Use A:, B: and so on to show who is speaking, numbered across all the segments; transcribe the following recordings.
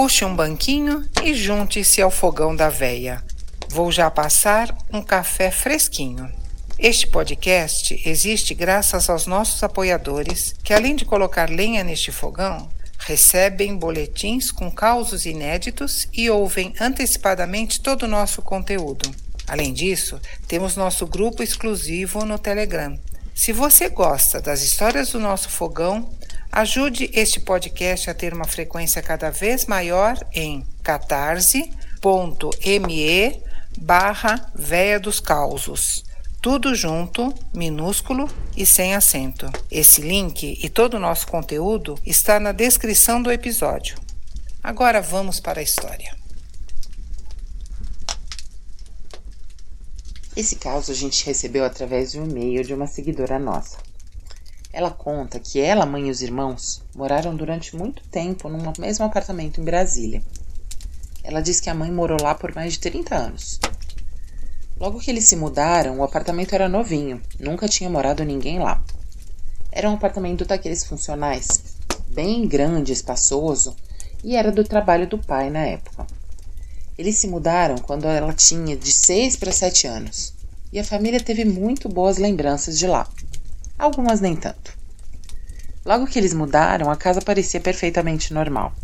A: Puxe um banquinho e junte-se ao fogão da veia. Vou já passar um café fresquinho. Este podcast existe graças aos nossos apoiadores, que além de colocar lenha neste fogão, recebem boletins com causos inéditos e ouvem antecipadamente todo o nosso conteúdo. Além disso, temos nosso grupo exclusivo no Telegram. Se você gosta das histórias do nosso fogão, ajude este podcast a ter uma frequência cada vez maior em catarse.me barra Véia dos Causos. Tudo junto, minúsculo e sem acento. Esse link e todo o nosso conteúdo está na descrição do episódio. Agora vamos para a história.
B: Esse caso a gente recebeu através de um e-mail de uma seguidora nossa. Ela conta que ela, mãe e os irmãos moraram durante muito tempo num mesmo apartamento em Brasília. Ela diz que a mãe morou lá por mais de 30 anos. Logo que eles se mudaram, o apartamento era novinho, nunca tinha morado ninguém lá. Era um apartamento daqueles funcionais, bem grande, espaçoso, e era do trabalho do pai na época. Eles se mudaram quando ela tinha de 6 para 7 anos, e a família teve muito boas lembranças de lá. Algumas nem tanto. Logo que eles mudaram, a casa parecia perfeitamente normal.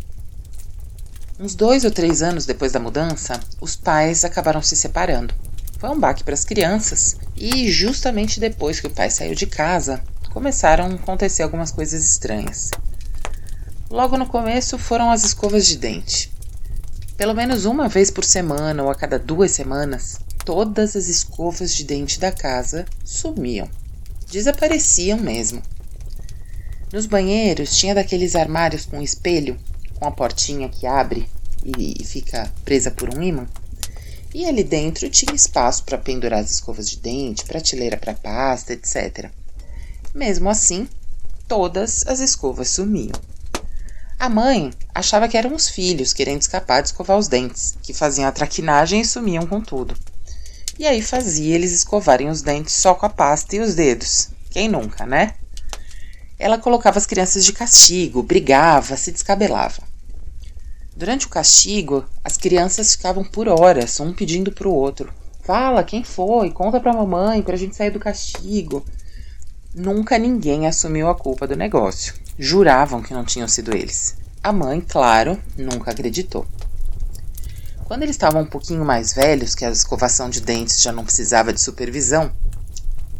B: Uns dois ou três anos depois da mudança, os pais acabaram se separando. Foi um baque para as crianças, e justamente depois que o pai saiu de casa, começaram a acontecer algumas coisas estranhas. Logo no começo foram as escovas de dente. Pelo menos uma vez por semana ou a cada duas semanas, todas as escovas de dente da casa sumiam. Desapareciam mesmo. Nos banheiros tinha daqueles armários com espelho, com a portinha que abre e fica presa por um ímã. E ali dentro tinha espaço para pendurar as escovas de dente, prateleira para pasta, etc. Mesmo assim, todas as escovas sumiam. A mãe achava que eram os filhos querendo escapar de escovar os dentes, que faziam a traquinagem e sumiam com tudo. E aí fazia eles escovarem os dentes só com a pasta e os dedos. Quem nunca, né? Ela colocava as crianças de castigo, brigava, se descabelava. Durante o castigo, as crianças ficavam por horas, um pedindo para o outro: Fala, quem foi? Conta para a mamãe para a gente sair do castigo. Nunca ninguém assumiu a culpa do negócio. Juravam que não tinham sido eles. A mãe, claro, nunca acreditou. Quando eles estavam um pouquinho mais velhos, que a escovação de dentes já não precisava de supervisão,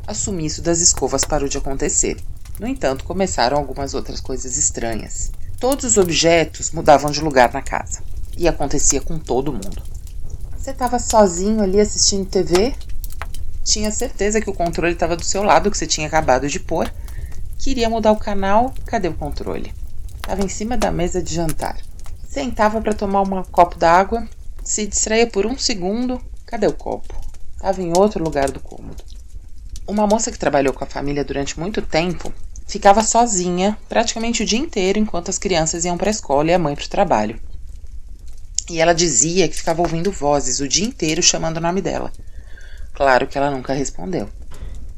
B: a sumiço das escovas parou de acontecer. No entanto, começaram algumas outras coisas estranhas. Todos os objetos mudavam de lugar na casa. E acontecia com todo mundo. Você estava sozinho ali assistindo TV, tinha certeza que o controle estava do seu lado, que você tinha acabado de pôr. Queria mudar o canal, cadê o controle? Estava em cima da mesa de jantar. Sentava para tomar um copo d'água, se distraía por um segundo, cadê o copo? Estava em outro lugar do cômodo. Uma moça que trabalhou com a família durante muito tempo ficava sozinha praticamente o dia inteiro enquanto as crianças iam para a escola e a mãe para o trabalho. E ela dizia que ficava ouvindo vozes o dia inteiro chamando o nome dela. Claro que ela nunca respondeu.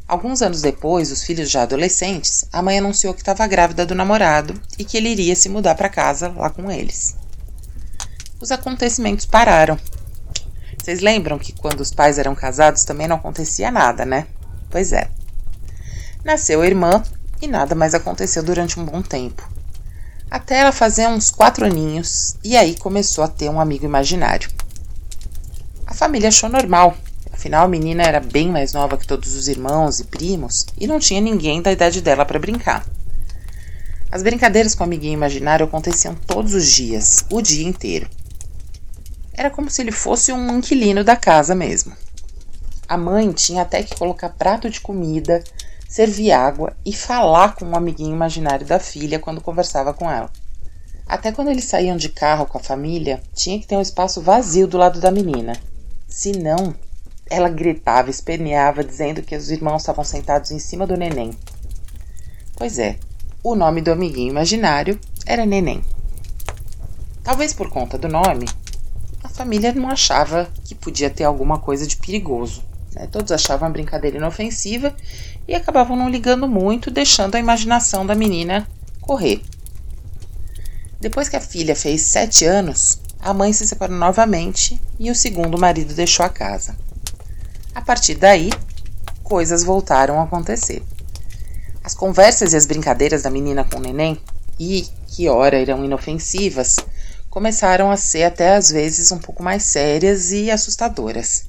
B: Alguns anos depois, os filhos já adolescentes, a mãe anunciou que estava grávida do namorado e que ele iria se mudar para casa lá com eles. Os acontecimentos pararam. Vocês lembram que quando os pais eram casados também não acontecia nada, né? Pois é. Nasceu a irmã e nada mais aconteceu durante um bom tempo. Até ela fazer uns quatro aninhos e aí começou a ter um amigo imaginário. A família achou normal, Afinal, a menina era bem mais nova que todos os irmãos e primos e não tinha ninguém da idade dela para brincar. As brincadeiras com o amiguinho imaginário aconteciam todos os dias, o dia inteiro. Era como se ele fosse um inquilino da casa mesmo. A mãe tinha até que colocar prato de comida, servir água e falar com o amiguinho imaginário da filha quando conversava com ela. Até quando eles saíam de carro com a família, tinha que ter um espaço vazio do lado da menina. Senão, ela gritava, esperneava, dizendo que os irmãos estavam sentados em cima do neném. Pois é, o nome do amiguinho imaginário era Neném. Talvez por conta do nome, família não achava que podia ter alguma coisa de perigoso. Né? Todos achavam a brincadeira inofensiva e acabavam não ligando muito, deixando a imaginação da menina correr. Depois que a filha fez sete anos, a mãe se separou novamente e o segundo marido deixou a casa. A partir daí, coisas voltaram a acontecer. As conversas e as brincadeiras da menina com o neném, e que ora eram inofensivas, começaram a ser até às vezes um pouco mais sérias e assustadoras.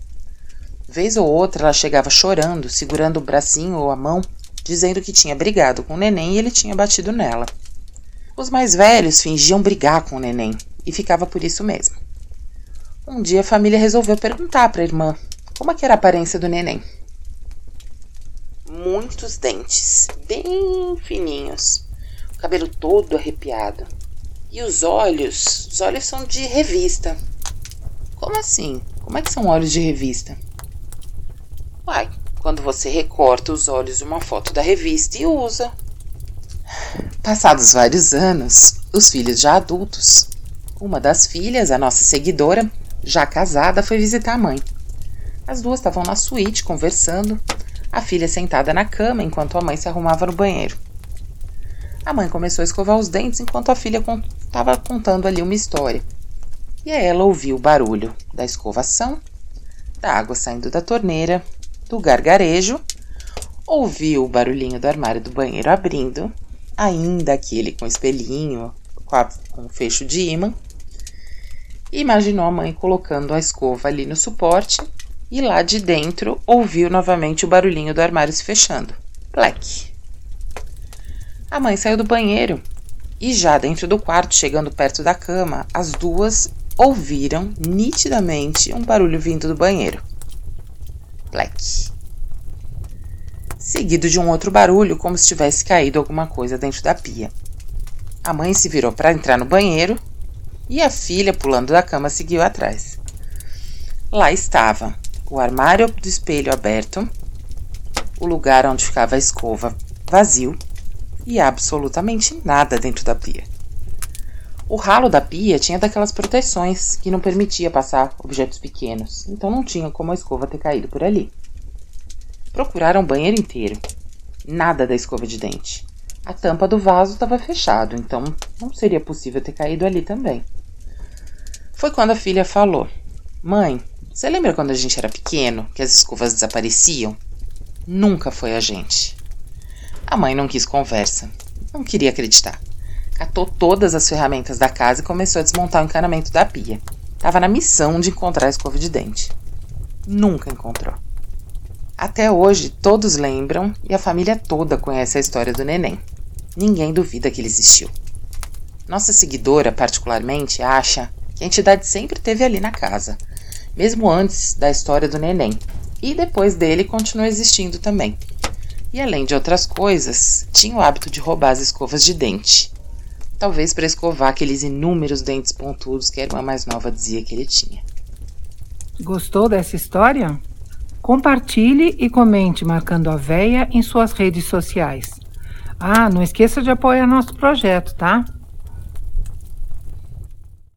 B: Vez ou outra ela chegava chorando, segurando o bracinho ou a mão, dizendo que tinha brigado com o neném e ele tinha batido nela. Os mais velhos fingiam brigar com o neném e ficava por isso mesmo. Um dia a família resolveu perguntar para a irmã como é era a aparência do neném. Muitos dentes, bem fininhos, o cabelo todo arrepiado. E os olhos, os olhos são de revista. Como assim? Como é que são olhos de revista? Uai, quando você recorta os olhos de uma foto da revista e usa. Passados vários anos, os filhos já adultos, uma das filhas, a nossa seguidora, já casada, foi visitar a mãe. As duas estavam na suíte conversando, a filha sentada na cama enquanto a mãe se arrumava no banheiro. A mãe começou a escovar os dentes enquanto a filha estava contando ali uma história. E ela ouviu o barulho da escovação, da água saindo da torneira, do gargarejo, ouviu o barulhinho do armário do banheiro abrindo, ainda aquele com espelhinho, com, a, com fecho de imã. Imaginou a mãe colocando a escova ali no suporte e lá de dentro ouviu novamente o barulhinho do armário se fechando. Plec. A mãe saiu do banheiro e já dentro do quarto, chegando perto da cama, as duas ouviram nitidamente um barulho vindo do banheiro. Plec. Seguido de um outro barulho, como se tivesse caído alguma coisa dentro da pia. A mãe se virou para entrar no banheiro e a filha, pulando da cama, seguiu atrás. Lá estava o armário do espelho aberto, o lugar onde ficava a escova vazio e absolutamente nada dentro da pia. O ralo da pia tinha daquelas proteções que não permitia passar objetos pequenos, então não tinha como a escova ter caído por ali. Procuraram o banheiro inteiro. Nada da escova de dente. A tampa do vaso estava fechado, então não seria possível ter caído ali também. Foi quando a filha falou: Mãe, você lembra quando a gente era pequeno que as escovas desapareciam? Nunca foi a gente. A mãe não quis conversa. Não queria acreditar. Catou todas as ferramentas da casa e começou a desmontar o encanamento da pia. Tava na missão de encontrar a escova de dente. Nunca encontrou. Até hoje, todos lembram e a família toda conhece a história do neném. Ninguém duvida que ele existiu. Nossa seguidora, particularmente, acha que a entidade sempre esteve ali na casa, mesmo antes da história do neném, e depois dele continua existindo também. E além de outras coisas, tinha o hábito de roubar as escovas de dente. Talvez para escovar aqueles inúmeros dentes pontudos que a irmã mais nova dizia que ele tinha.
A: Gostou dessa história? Compartilhe e comente marcando a véia em suas redes sociais. Ah, não esqueça de apoiar nosso projeto, tá?